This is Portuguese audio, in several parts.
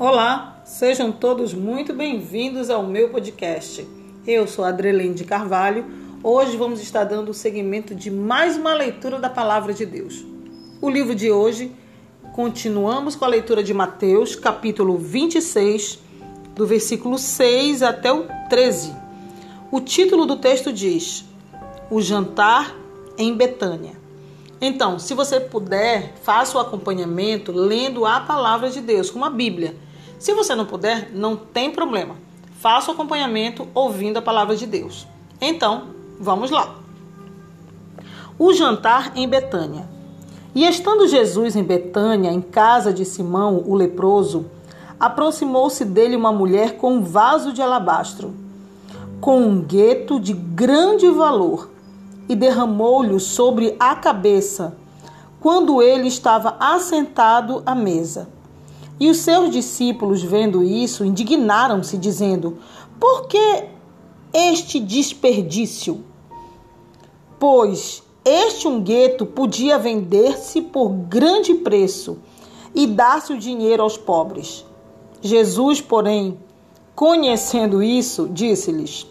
Olá, sejam todos muito bem-vindos ao meu podcast. Eu sou Adrelene de Carvalho. Hoje vamos estar dando o seguimento de mais uma leitura da Palavra de Deus. O livro de hoje, continuamos com a leitura de Mateus, capítulo 26, do versículo 6 até o 13. O título do texto diz: O jantar em Betânia. Então, se você puder, faça o acompanhamento lendo a palavra de Deus, como a Bíblia. Se você não puder, não tem problema. Faça o acompanhamento ouvindo a palavra de Deus. Então, vamos lá. O jantar em Betânia. E estando Jesus em Betânia, em casa de Simão, o leproso, aproximou-se dele uma mulher com um vaso de alabastro, com um gueto de grande valor e derramou-lhe sobre a cabeça, quando ele estava assentado à mesa. E os seus discípulos, vendo isso, indignaram-se, dizendo: Por que este desperdício? Pois este ungueto podia vender-se por grande preço e dar-se o dinheiro aos pobres. Jesus, porém, conhecendo isso, disse-lhes: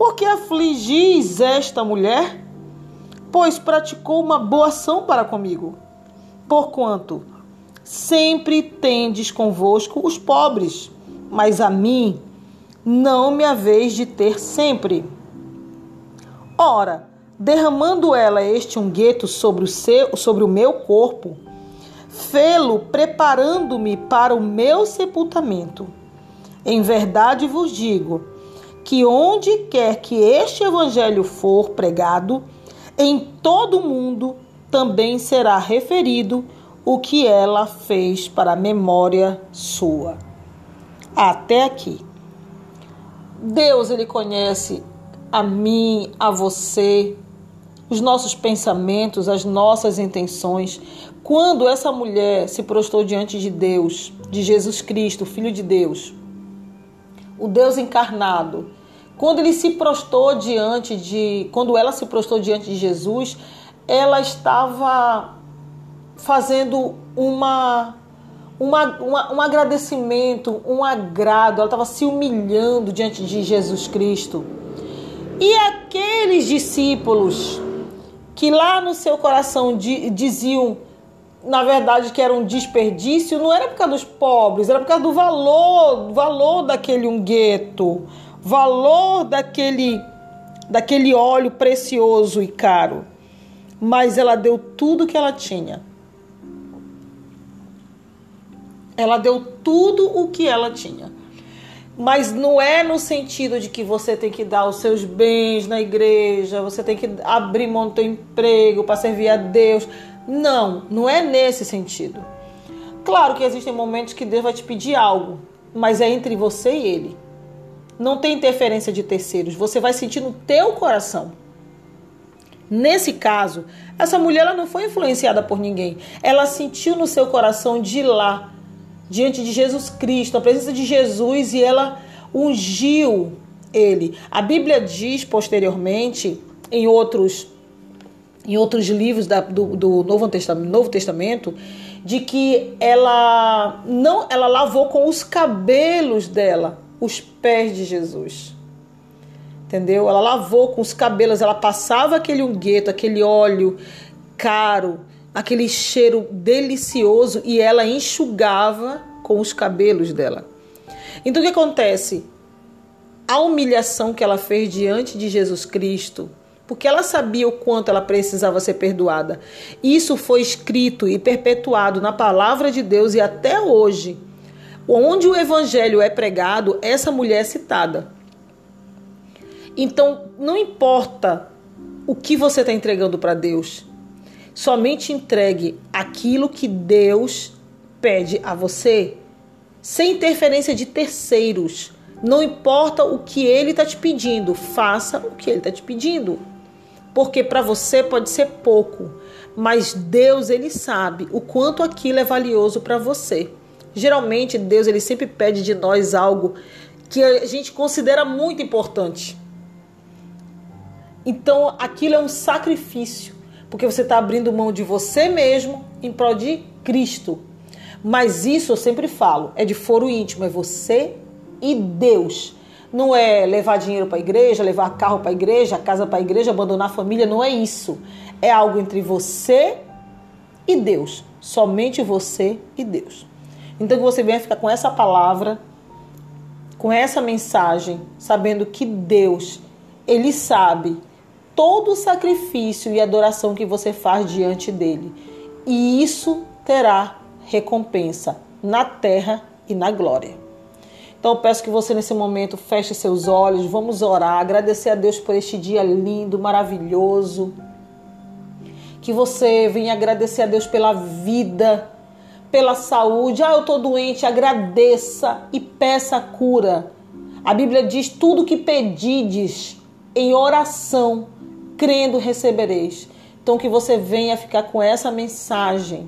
por que afligis esta mulher? Pois praticou uma boa ação para comigo. Porquanto sempre tendes convosco os pobres, mas a mim não me haveis de ter sempre. Ora, derramando ela este ungueto sobre o, seu, sobre o meu corpo, fê-lo preparando-me para o meu sepultamento. Em verdade vos digo que onde quer que este evangelho for pregado, em todo o mundo também será referido o que ela fez para a memória sua. Até aqui. Deus ele conhece a mim, a você, os nossos pensamentos, as nossas intenções. Quando essa mulher se prostrou diante de Deus, de Jesus Cristo, Filho de Deus, o Deus encarnado. Quando ele se prostrou diante de, quando ela se prostrou diante de Jesus, ela estava fazendo uma, uma, uma um agradecimento, um agrado, ela estava se humilhando diante de Jesus Cristo. E aqueles discípulos que lá no seu coração diziam na verdade, que era um desperdício, não era por causa dos pobres, era por causa do valor, valor daquele ungueto, valor daquele, daquele óleo precioso e caro. Mas ela deu tudo que ela tinha. Ela deu tudo o que ela tinha. Mas não é no sentido de que você tem que dar os seus bens na igreja, você tem que abrir mão do seu emprego para servir a Deus. Não, não é nesse sentido. Claro que existem momentos que Deus vai te pedir algo, mas é entre você e Ele. Não tem interferência de terceiros. Você vai sentir no teu coração. Nesse caso, essa mulher ela não foi influenciada por ninguém. Ela sentiu no seu coração de lá, diante de Jesus Cristo, a presença de Jesus, e ela ungiu ele. A Bíblia diz posteriormente, em outros em outros livros da, do, do Novo, Testamento, Novo Testamento, de que ela não ela lavou com os cabelos dela os pés de Jesus. Entendeu? Ela lavou com os cabelos, ela passava aquele ungueto, aquele óleo caro, aquele cheiro delicioso e ela enxugava com os cabelos dela. Então o que acontece? A humilhação que ela fez diante de Jesus Cristo porque ela sabia o quanto ela precisava ser perdoada. Isso foi escrito e perpetuado na palavra de Deus e até hoje, onde o evangelho é pregado, essa mulher é citada. Então, não importa o que você está entregando para Deus, somente entregue aquilo que Deus pede a você, sem interferência de terceiros. Não importa o que ele está te pedindo, faça o que ele está te pedindo porque para você pode ser pouco, mas Deus ele sabe o quanto aquilo é valioso para você. Geralmente Deus ele sempre pede de nós algo que a gente considera muito importante. Então aquilo é um sacrifício, porque você está abrindo mão de você mesmo em prol de Cristo. Mas isso eu sempre falo, é de foro íntimo, é você e Deus. Não é levar dinheiro para a igreja, levar carro para a igreja, casa para a igreja, abandonar a família, não é isso. É algo entre você e Deus. Somente você e Deus. Então que você venha ficar com essa palavra, com essa mensagem, sabendo que Deus, ele sabe todo o sacrifício e adoração que você faz diante dele. E isso terá recompensa na terra e na glória. Então eu peço que você nesse momento feche seus olhos, vamos orar, agradecer a Deus por este dia lindo, maravilhoso. Que você venha agradecer a Deus pela vida, pela saúde. Ah, eu estou doente, agradeça e peça cura. A Bíblia diz: tudo que pedides em oração, crendo recebereis. Então que você venha ficar com essa mensagem.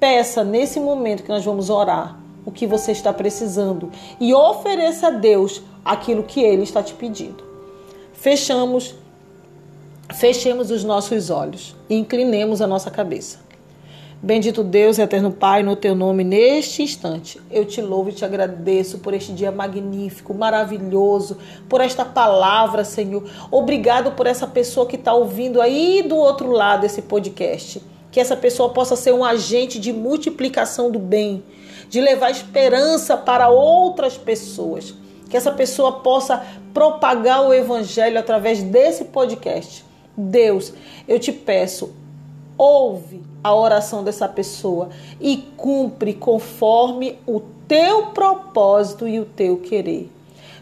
Peça nesse momento que nós vamos orar o que você está precisando e ofereça a Deus aquilo que ele está te pedindo. Fechamos fechemos os nossos olhos e inclinemos a nossa cabeça. Bendito Deus, eterno Pai, no teu nome, neste instante, eu te louvo e te agradeço por este dia magnífico, maravilhoso, por esta palavra, Senhor. Obrigado por essa pessoa que está ouvindo aí do outro lado esse podcast. Que essa pessoa possa ser um agente de multiplicação do bem, de levar esperança para outras pessoas. Que essa pessoa possa propagar o evangelho através desse podcast. Deus, eu te peço, ouve a oração dessa pessoa e cumpre conforme o teu propósito e o teu querer.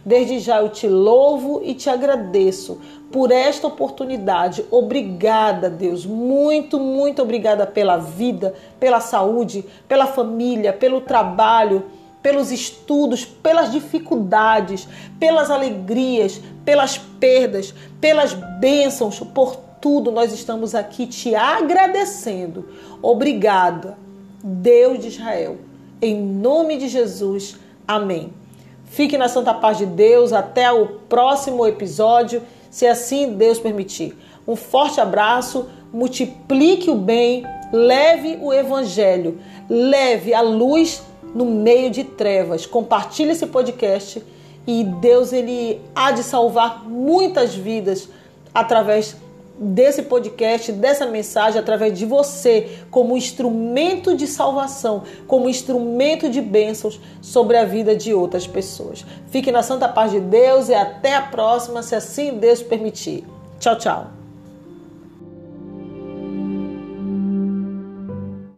Desde já eu te louvo e te agradeço por esta oportunidade. Obrigada, Deus. Muito, muito obrigada pela vida, pela saúde, pela família, pelo trabalho, pelos estudos, pelas dificuldades, pelas alegrias, pelas perdas, pelas bênçãos, por tudo nós estamos aqui te agradecendo. Obrigada, Deus de Israel. Em nome de Jesus. Amém. Fique na santa paz de Deus. Até o próximo episódio se assim Deus permitir. Um forte abraço, multiplique o bem, leve o evangelho, leve a luz no meio de trevas. Compartilhe esse podcast e Deus ele há de salvar muitas vidas através desse podcast, dessa mensagem, através de você, como instrumento de salvação, como instrumento de bênçãos sobre a vida de outras pessoas. Fique na santa paz de Deus e até a próxima, se assim Deus permitir. Tchau, tchau.